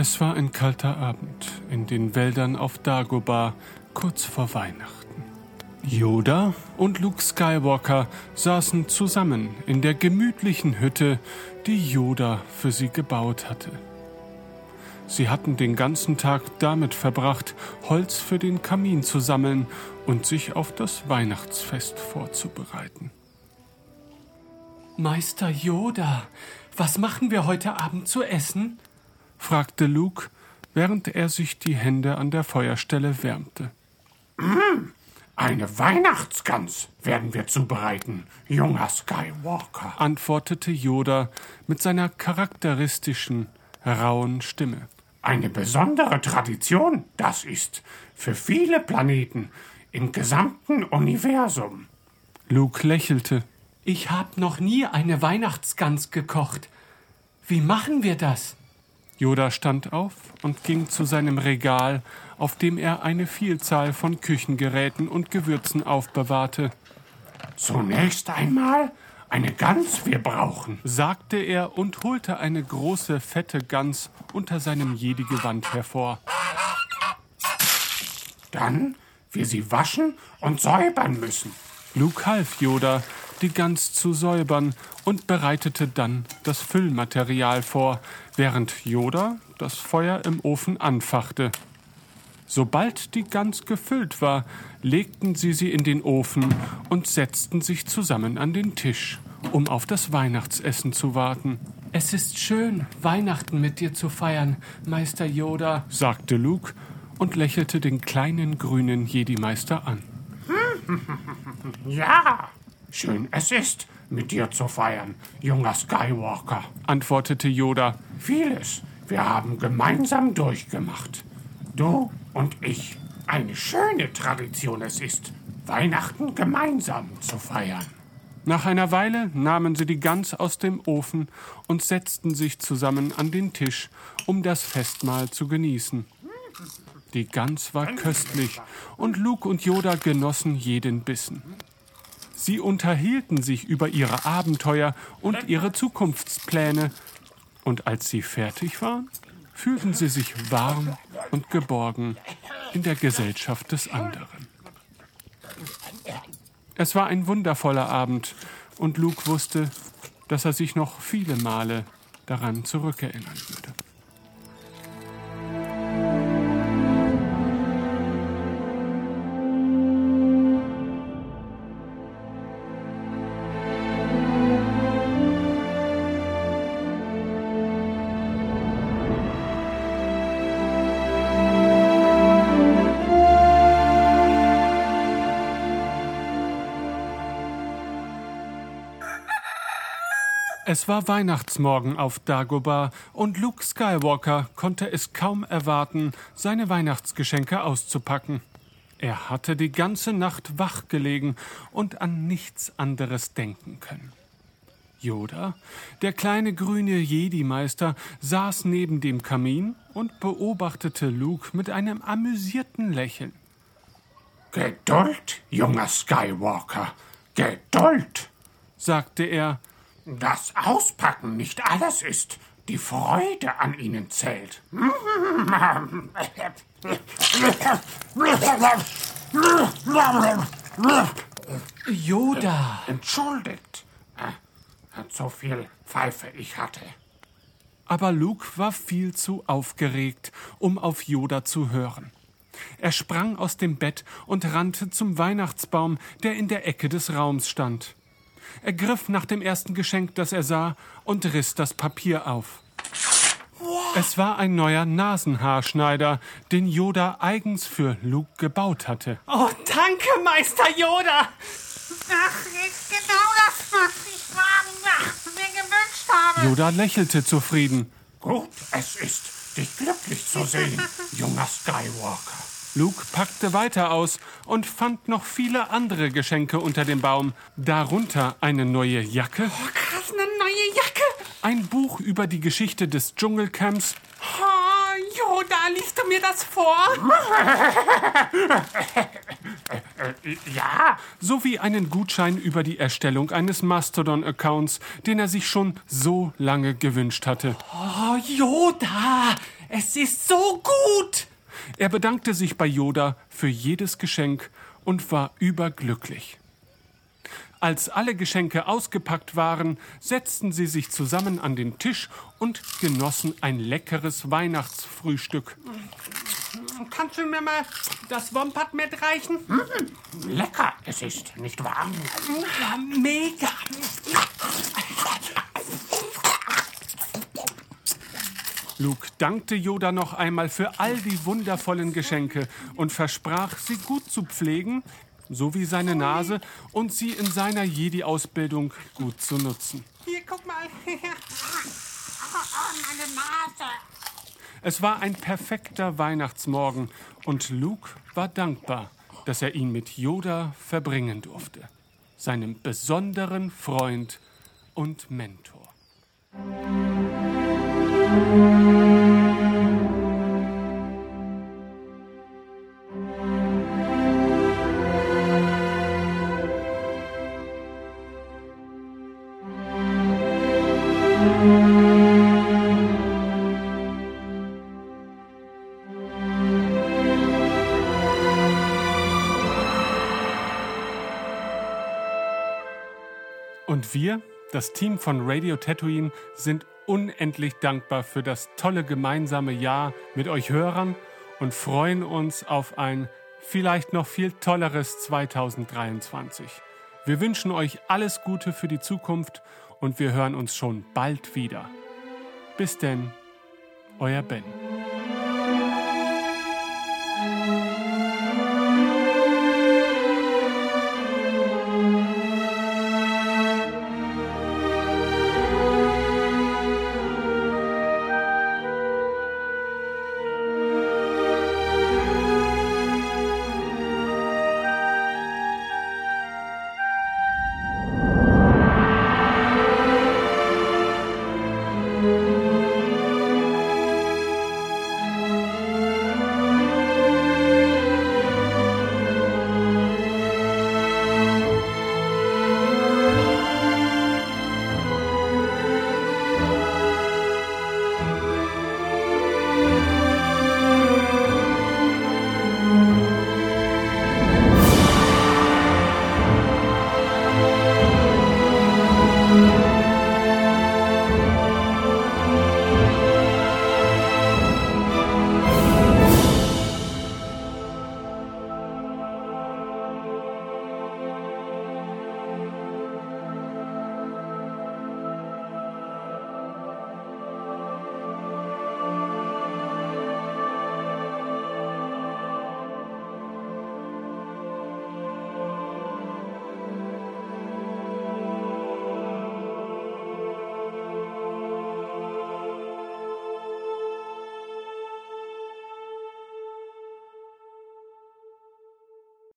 Es war ein kalter Abend in den Wäldern auf Dagobah, kurz vor Weihnachten. Yoda und Luke Skywalker saßen zusammen in der gemütlichen Hütte, die Yoda für sie gebaut hatte. Sie hatten den ganzen Tag damit verbracht, Holz für den Kamin zu sammeln und sich auf das Weihnachtsfest vorzubereiten. Meister Yoda, was machen wir heute Abend zu essen? Fragte Luke, während er sich die Hände an der Feuerstelle wärmte. Mm, eine Weihnachtsgans werden wir zubereiten, junger Skywalker, antwortete Yoda mit seiner charakteristischen, rauen Stimme. Eine besondere Tradition, das ist, für viele Planeten im gesamten Universum. Luke lächelte. Ich hab noch nie eine Weihnachtsgans gekocht. Wie machen wir das? Yoda stand auf und ging zu seinem Regal, auf dem er eine Vielzahl von Küchengeräten und Gewürzen aufbewahrte. Zunächst einmal eine Gans wir brauchen, sagte er und holte eine große, fette Gans unter seinem Jedi-Gewand hervor. Dann wir sie waschen und säubern müssen. Luke half Yoda, die Gans zu säubern und bereitete dann das Füllmaterial vor, während Yoda das Feuer im Ofen anfachte. Sobald die Gans gefüllt war, legten sie sie in den Ofen und setzten sich zusammen an den Tisch, um auf das Weihnachtsessen zu warten. Es ist schön, Weihnachten mit dir zu feiern, Meister Yoda, sagte Luke und lächelte den kleinen grünen Jedi-Meister an. Ja, schön es ist, mit dir zu feiern, junger Skywalker, antwortete Yoda. Vieles wir haben gemeinsam durchgemacht. Du und ich. Eine schöne Tradition es ist, Weihnachten gemeinsam zu feiern. Nach einer Weile nahmen sie die Gans aus dem Ofen und setzten sich zusammen an den Tisch, um das Festmahl zu genießen. Die Gans war köstlich und Luke und Yoda genossen jeden Bissen. Sie unterhielten sich über ihre Abenteuer und ihre Zukunftspläne, und als sie fertig waren, fühlten sie sich warm und geborgen in der Gesellschaft des anderen. Es war ein wundervoller Abend, und Luke wusste, dass er sich noch viele Male daran zurückerinnern Es war Weihnachtsmorgen auf Dagobah und Luke Skywalker konnte es kaum erwarten, seine Weihnachtsgeschenke auszupacken. Er hatte die ganze Nacht wach gelegen und an nichts anderes denken können. Yoda, der kleine grüne Jedi-Meister, saß neben dem Kamin und beobachtete Luke mit einem amüsierten Lächeln. Geduld, junger Skywalker, Geduld, sagte er das Auspacken nicht alles ist. Die Freude an ihnen zählt. Yoda. Entschuldigt. Zu viel Pfeife ich hatte. Aber Luke war viel zu aufgeregt, um auf Yoda zu hören. Er sprang aus dem Bett und rannte zum Weihnachtsbaum, der in der Ecke des Raums stand. Er griff nach dem ersten Geschenk, das er sah, und riss das Papier auf. Es war ein neuer Nasenhaarschneider, den Yoda eigens für Luke gebaut hatte. Oh, danke, Meister Yoda! Ach, ist genau das, was ich mir gewünscht habe. Yoda lächelte zufrieden. Gut, es ist, dich glücklich zu sehen, junger Skywalker. Luke packte weiter aus und fand noch viele andere Geschenke unter dem Baum. Darunter eine neue Jacke. Oh, krass, eine neue Jacke. Ein Buch über die Geschichte des Dschungelcamps. Oh, Yoda, liest du mir das vor? ja. Sowie einen Gutschein über die Erstellung eines Mastodon-Accounts, den er sich schon so lange gewünscht hatte. Oh, Yoda! Es ist so gut! Er bedankte sich bei Yoda für jedes Geschenk und war überglücklich. Als alle Geschenke ausgepackt waren, setzten sie sich zusammen an den Tisch und genossen ein leckeres Weihnachtsfrühstück. Kannst du mir mal das Wompat mitreichen? Lecker es ist, nicht wahr? Ja, mega! Luke dankte Yoda noch einmal für all die wundervollen Geschenke und versprach, sie gut zu pflegen, so wie seine Nase, und sie in seiner Jedi-Ausbildung gut zu nutzen. Hier, guck mal. Oh, meine Nase. Es war ein perfekter Weihnachtsmorgen und Luke war dankbar, dass er ihn mit Yoda verbringen durfte, seinem besonderen Freund und Mentor. Und wir, das Team von Radio Tatooine, sind unendlich dankbar für das tolle gemeinsame Jahr mit euch Hörern und freuen uns auf ein vielleicht noch viel tolleres 2023. Wir wünschen euch alles Gute für die Zukunft und wir hören uns schon bald wieder. Bis denn, euer Ben.